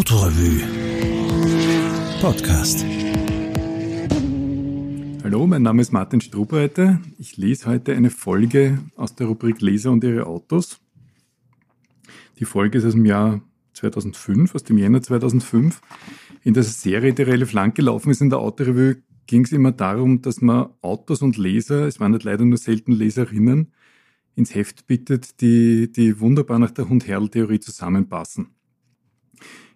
Autorevue Podcast. Hallo, mein Name ist Martin Strubreiter. Ich lese heute eine Folge aus der Rubrik Leser und ihre Autos. Die Folge ist aus dem Jahr 2005, aus dem Jänner 2005. In der Serie, die relativ lang gelaufen ist in der Autorevue, ging es immer darum, dass man Autos und Leser, es waren nicht leider nur selten Leserinnen, ins Heft bittet, die, die wunderbar nach der Hund-Herrl-Theorie zusammenpassen.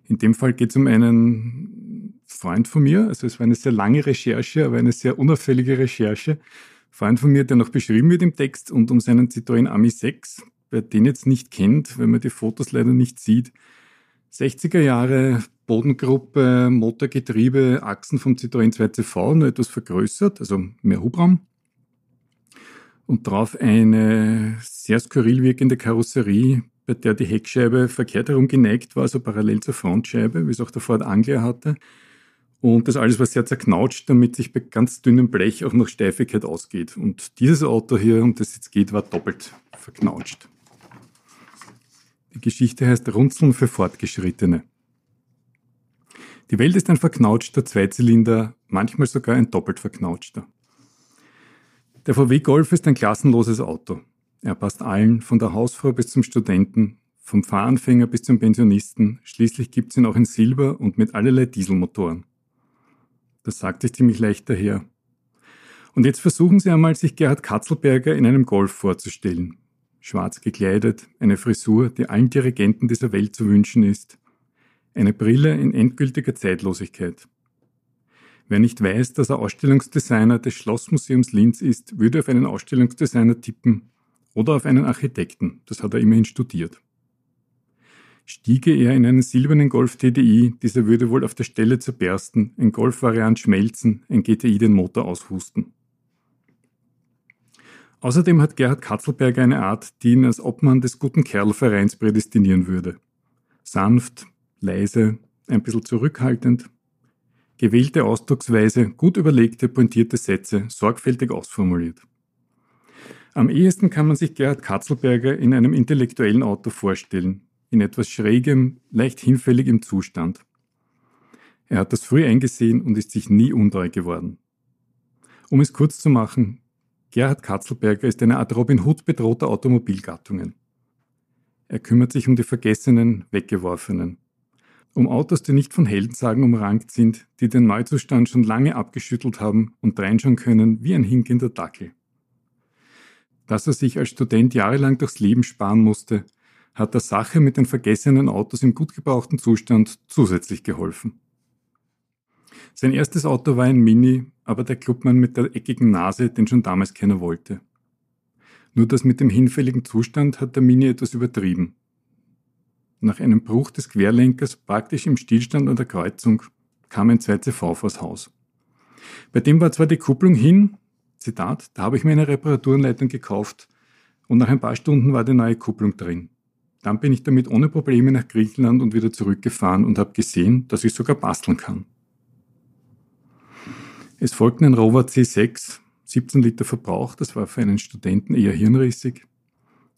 In dem Fall geht es um einen Freund von mir, also es war eine sehr lange Recherche, aber eine sehr unauffällige Recherche. Freund von mir, der noch beschrieben wird im Text und um seinen Citroën Ami 6, wer den jetzt nicht kennt, wenn man die Fotos leider nicht sieht. 60er Jahre Bodengruppe, Motorgetriebe, Achsen vom Citroën 2CV, nur etwas vergrößert, also mehr Hubraum. Und drauf eine sehr skurril wirkende Karosserie, bei der die Heckscheibe verkehrt herum geneigt war, also parallel zur Frontscheibe, wie es auch der Ford Anglia hatte. Und das alles war sehr zerknautscht, damit sich bei ganz dünnem Blech auch noch Steifigkeit ausgeht. Und dieses Auto hier, um das jetzt geht, war doppelt verknautscht. Die Geschichte heißt Runzeln für Fortgeschrittene. Die Welt ist ein verknautschter Zweizylinder, manchmal sogar ein doppelt verknautschter. Der VW Golf ist ein klassenloses Auto. Er passt allen, von der Hausfrau bis zum Studenten, vom Fahranfänger bis zum Pensionisten. Schließlich gibt's ihn auch in Silber und mit allerlei Dieselmotoren. Das sagt sich ziemlich leicht daher. Und jetzt versuchen Sie einmal, sich Gerhard Katzelberger in einem Golf vorzustellen. Schwarz gekleidet, eine Frisur, die allen Dirigenten dieser Welt zu wünschen ist. Eine Brille in endgültiger Zeitlosigkeit. Wer nicht weiß, dass er Ausstellungsdesigner des Schlossmuseums Linz ist, würde auf einen Ausstellungsdesigner tippen oder auf einen Architekten, das hat er immerhin studiert. Stiege er in einen silbernen Golf TDI, dieser würde wohl auf der Stelle zerbersten, ein Golf-Variant schmelzen, ein GTI den Motor aushusten. Außerdem hat Gerhard Katzelberger eine Art, die ihn als Obmann des guten Kerlvereins prädestinieren würde. Sanft, leise, ein bisschen zurückhaltend, gewählte Ausdrucksweise, gut überlegte, pointierte Sätze, sorgfältig ausformuliert. Am ehesten kann man sich Gerhard Katzelberger in einem intellektuellen Auto vorstellen, in etwas schrägem, leicht hinfälligem Zustand. Er hat das früh eingesehen und ist sich nie untreu geworden. Um es kurz zu machen, Gerhard Katzelberger ist eine Art Robin Hood bedrohter Automobilgattungen. Er kümmert sich um die vergessenen, weggeworfenen. Um Autos, die nicht von Heldensagen umrankt sind, die den Neuzustand schon lange abgeschüttelt haben und reinschauen können wie ein hinkender Dackel. Dass er sich als Student jahrelang durchs Leben sparen musste, hat der Sache mit den vergessenen Autos im gut gebrauchten Zustand zusätzlich geholfen. Sein erstes Auto war ein Mini, aber der Clubmann mit der eckigen Nase, den schon damals keiner wollte. Nur das mit dem hinfälligen Zustand hat der Mini etwas übertrieben. Nach einem Bruch des Querlenkers praktisch im Stillstand an der Kreuzung kam ein 2CV vors Haus. Bei dem war zwar die Kupplung hin, Zitat, da habe ich mir eine Reparaturenleitung gekauft und nach ein paar Stunden war die neue Kupplung drin. Dann bin ich damit ohne Probleme nach Griechenland und wieder zurückgefahren und habe gesehen, dass ich sogar basteln kann. Es folgten ein Rover C6, 17 Liter Verbrauch, das war für einen Studenten eher hirnrissig,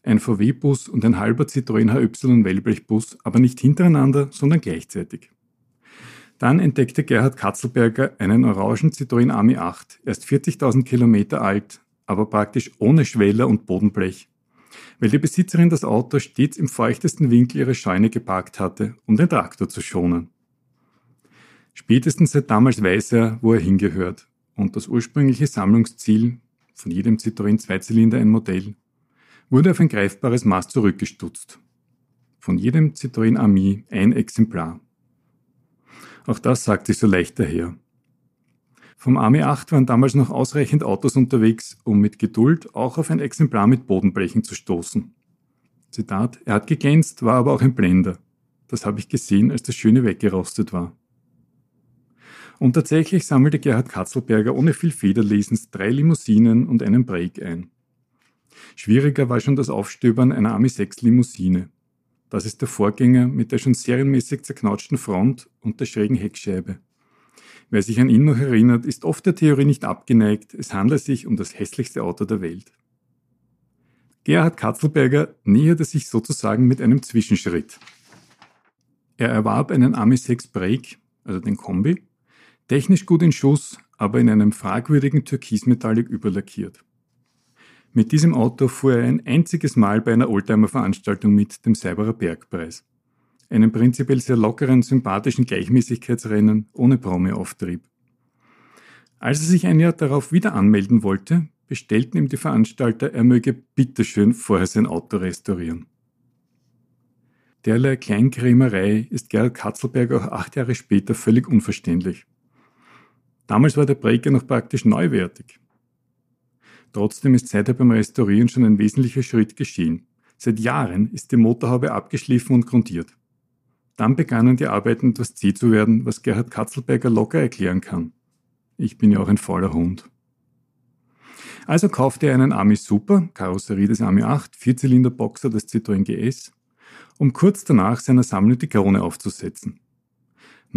ein VW-Bus und ein halber Citroën HY Wellblechbus, aber nicht hintereinander, sondern gleichzeitig. Dann entdeckte Gerhard Katzelberger einen orangen Citroën Ami 8, erst 40.000 Kilometer alt, aber praktisch ohne Schweller und Bodenblech, weil die Besitzerin das Auto stets im feuchtesten Winkel ihrer Scheune geparkt hatte, um den Traktor zu schonen. Spätestens seit damals weiß er, wo er hingehört und das ursprüngliche Sammlungsziel, von jedem Citroën Zweizylinder ein Modell, wurde auf ein greifbares Maß zurückgestutzt. Von jedem Citroën Ami ein Exemplar. Auch das sagt sich so leicht daher. Vom Army 8 waren damals noch ausreichend Autos unterwegs, um mit Geduld auch auf ein Exemplar mit Bodenblechen zu stoßen. Zitat, er hat geglänzt, war aber auch ein Blender. Das habe ich gesehen, als das Schöne weggerostet war. Und tatsächlich sammelte Gerhard Katzelberger ohne viel Federlesens drei Limousinen und einen Break ein. Schwieriger war schon das Aufstöbern einer Army 6 Limousine. Das ist der Vorgänger mit der schon serienmäßig zerknautschten Front und der schrägen Heckscheibe. Wer sich an ihn noch erinnert, ist oft der Theorie nicht abgeneigt, es handle sich um das hässlichste Auto der Welt. Gerhard Katzelberger näherte sich sozusagen mit einem Zwischenschritt. Er erwarb einen Ami 6 Break, also den Kombi, technisch gut in Schuss, aber in einem fragwürdigen Türkismetallic überlackiert. Mit diesem Auto fuhr er ein einziges Mal bei einer Oldtimer-Veranstaltung mit, dem Cyberer Bergpreis. Einem prinzipiell sehr lockeren, sympathischen Gleichmäßigkeitsrennen ohne Promi-Auftrieb. Als er sich ein Jahr darauf wieder anmelden wollte, bestellten ihm die Veranstalter, er möge bitteschön vorher sein Auto restaurieren. Derlei Kleinkrämerei ist Gerhard Katzelberg auch acht Jahre später völlig unverständlich. Damals war der Breaker noch praktisch neuwertig. Trotzdem ist seither beim Restaurieren schon ein wesentlicher Schritt geschehen. Seit Jahren ist die Motorhaube abgeschliffen und grundiert. Dann begannen die Arbeiten etwas zäh zu werden, was Gerhard Katzelberger locker erklären kann. Ich bin ja auch ein fauler Hund. Also kaufte er einen Ami Super, Karosserie des Ami 8, Vierzylinder-Boxer des Citroën GS, um kurz danach seiner Sammlung die Krone aufzusetzen.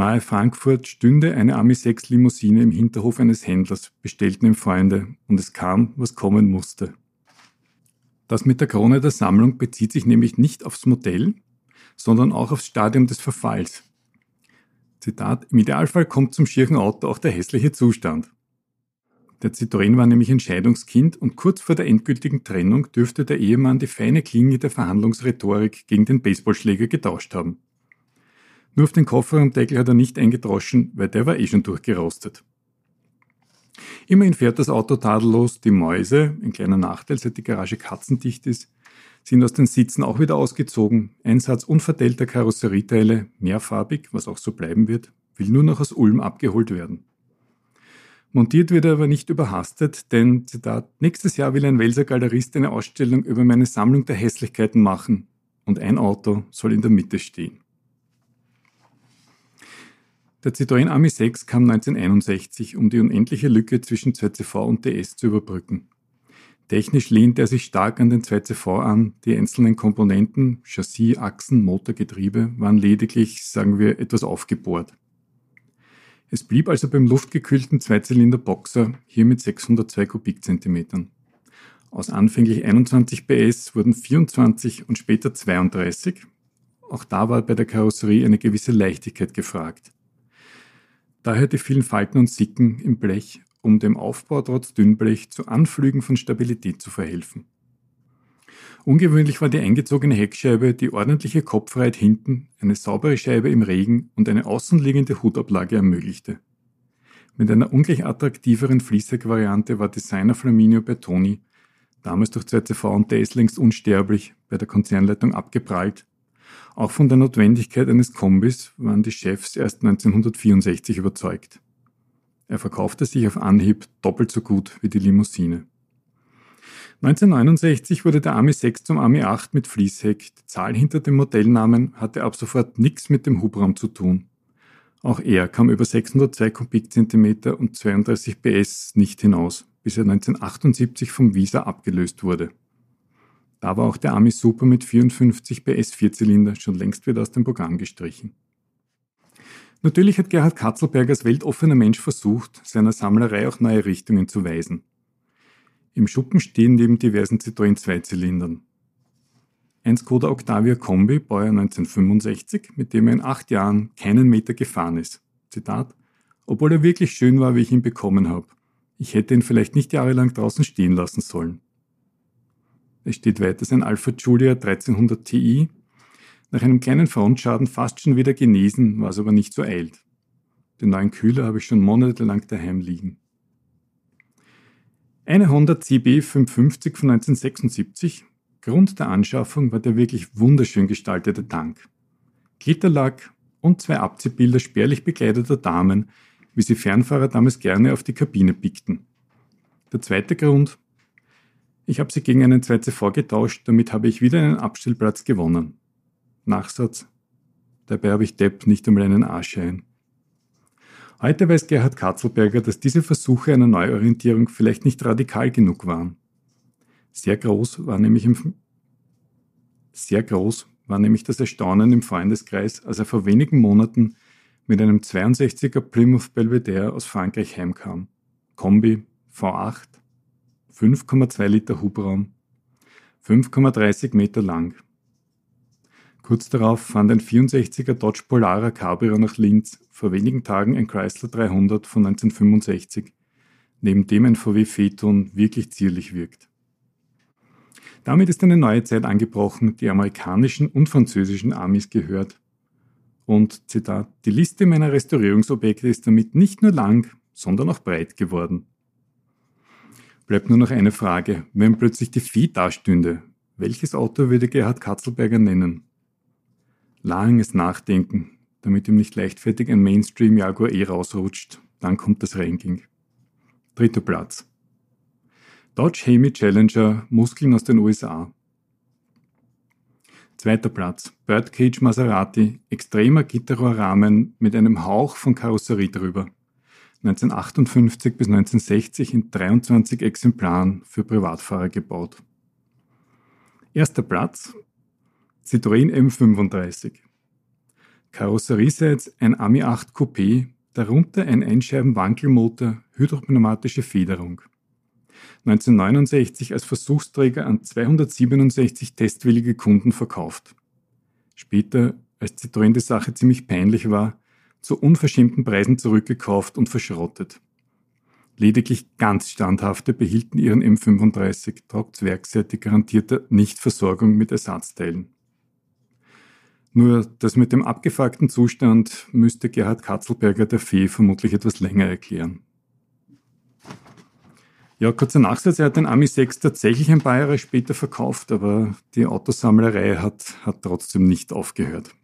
Nahe Frankfurt stünde eine Ami 6 Limousine im Hinterhof eines Händlers, bestellten ihm Freunde, und es kam, was kommen musste. Das mit der Krone der Sammlung bezieht sich nämlich nicht aufs Modell, sondern auch aufs Stadium des Verfalls. Zitat, im Idealfall kommt zum schieren Auto auch der hässliche Zustand. Der Citroën war nämlich Entscheidungskind und kurz vor der endgültigen Trennung dürfte der Ehemann die feine Klinge der Verhandlungsrhetorik gegen den Baseballschläger getauscht haben. Nur auf den Kofferraumdeckel hat er nicht eingedroschen, weil der war eh schon durchgerostet. Immerhin fährt das Auto tadellos, die Mäuse, ein kleiner Nachteil, seit die Garage katzendicht ist, sind aus den Sitzen auch wieder ausgezogen. Ein Satz unverteilter Karosserieteile, mehrfarbig, was auch so bleiben wird, will nur noch aus Ulm abgeholt werden. Montiert wird er aber nicht überhastet, denn, Zitat, nächstes Jahr will ein Welser Galerist eine Ausstellung über meine Sammlung der Hässlichkeiten machen und ein Auto soll in der Mitte stehen. Der Citroën Ami 6 kam 1961, um die unendliche Lücke zwischen 2CV und DS zu überbrücken. Technisch lehnt er sich stark an den 2CV an. Die einzelnen Komponenten, Chassis, Achsen, Motor, Getriebe, waren lediglich, sagen wir, etwas aufgebohrt. Es blieb also beim luftgekühlten Zweizylinder-Boxer, hier mit 602 Kubikzentimetern. Aus anfänglich 21 PS wurden 24 und später 32. Auch da war bei der Karosserie eine gewisse Leichtigkeit gefragt. Daher die vielen Falten und Sicken im Blech um dem Aufbau trotz Dünnblech zu Anflügen von Stabilität zu verhelfen. Ungewöhnlich war die eingezogene Heckscheibe, die ordentliche Kopfreiheit hinten, eine saubere Scheibe im Regen und eine außenliegende Hutablage ermöglichte. Mit einer ungleich attraktiveren Fließheck-Variante war Designer Flaminio Bertoni, damals durch 2CV und DS längst unsterblich, bei der Konzernleitung abgeprallt. Auch von der Notwendigkeit eines Kombis waren die Chefs erst 1964 überzeugt. Er verkaufte sich auf Anhieb doppelt so gut wie die Limousine. 1969 wurde der Ami 6 zum Ami 8 mit Fließheck. Die Zahl hinter dem Modellnamen hatte ab sofort nichts mit dem Hubraum zu tun. Auch er kam über 602 Kubikzentimeter und 32 PS nicht hinaus, bis er 1978 vom Visa abgelöst wurde. Da war auch der Ami Super mit 54 PS Vierzylinder schon längst wieder aus dem Programm gestrichen. Natürlich hat Gerhard Katzelberg als weltoffener Mensch versucht, seiner Sammlerei auch neue Richtungen zu weisen. Im Schuppen stehen neben diversen Citroën Zweizylindern. Ein Skoda Octavia Kombi, Baujahr 1965, mit dem er in acht Jahren keinen Meter gefahren ist. Zitat, obwohl er wirklich schön war, wie ich ihn bekommen habe. Ich hätte ihn vielleicht nicht jahrelang draußen stehen lassen sollen. Es steht weiter sein Alpha Giulia 1300 Ti, nach einem kleinen Frontschaden fast schon wieder genesen, was aber nicht so eilt. Den neuen Kühler habe ich schon monatelang daheim liegen. Eine Honda CB 550 von 1976. Grund der Anschaffung war der wirklich wunderschön gestaltete Tank. Glitterlack und zwei Abziehbilder spärlich bekleideter Damen, wie sie Fernfahrer damals gerne auf die Kabine pickten. Der zweite Grund, ich habe sie gegen einen 2CV getauscht, damit habe ich wieder einen Abstellplatz gewonnen. Nachsatz. Dabei habe ich Depp nicht einmal einen Arschein. Heute weiß Gerhard Katzelberger, dass diese Versuche einer Neuorientierung vielleicht nicht radikal genug waren. Sehr groß war nämlich im sehr groß war nämlich das Erstaunen im Freundeskreis, als er vor wenigen Monaten mit einem 62er Plymouth Belvedere aus Frankreich heimkam. Kombi, V8, 5,2 Liter Hubraum, 5,30 Meter lang. Kurz darauf fand ein 64er Dodge Polara Cabrio nach Linz, vor wenigen Tagen ein Chrysler 300 von 1965, neben dem ein VW Phaeton wirklich zierlich wirkt. Damit ist eine neue Zeit angebrochen, die amerikanischen und französischen Armys gehört. Und Zitat, die Liste meiner Restaurierungsobjekte ist damit nicht nur lang, sondern auch breit geworden. Bleibt nur noch eine Frage. Wenn plötzlich die Vieh dastünde, welches Auto würde Gerhard Katzelberger nennen? Langes Nachdenken, damit ihm nicht leichtfertig ein Mainstream Jaguar E rausrutscht. Dann kommt das Ranking. Dritter Platz. Dodge Hemi Challenger, Muskeln aus den USA. Zweiter Platz. Birdcage Maserati, extremer Gitterrohrrahmen mit einem Hauch von Karosserie drüber. 1958 bis 1960 in 23 Exemplaren für Privatfahrer gebaut. Erster Platz. Citroën M35. Karosseriesitz ein Ami 8 Coupé, darunter ein Einscheiben-Wankelmotor, hydropneumatische Federung. 1969 als Versuchsträger an 267 testwillige Kunden verkauft. Später, als Citroën die Sache ziemlich peinlich war, zu unverschämten Preisen zurückgekauft und verschrottet. Lediglich ganz Standhafte behielten ihren M35 trotz werkseitig garantierter Nichtversorgung mit Ersatzteilen. Nur das mit dem abgefuckten Zustand müsste Gerhard Katzelberger der Fee vermutlich etwas länger erklären. Ja, kurzer Nachsatz, er hat den Ami 6 tatsächlich ein paar Jahre später verkauft, aber die Autosammlerei hat, hat trotzdem nicht aufgehört.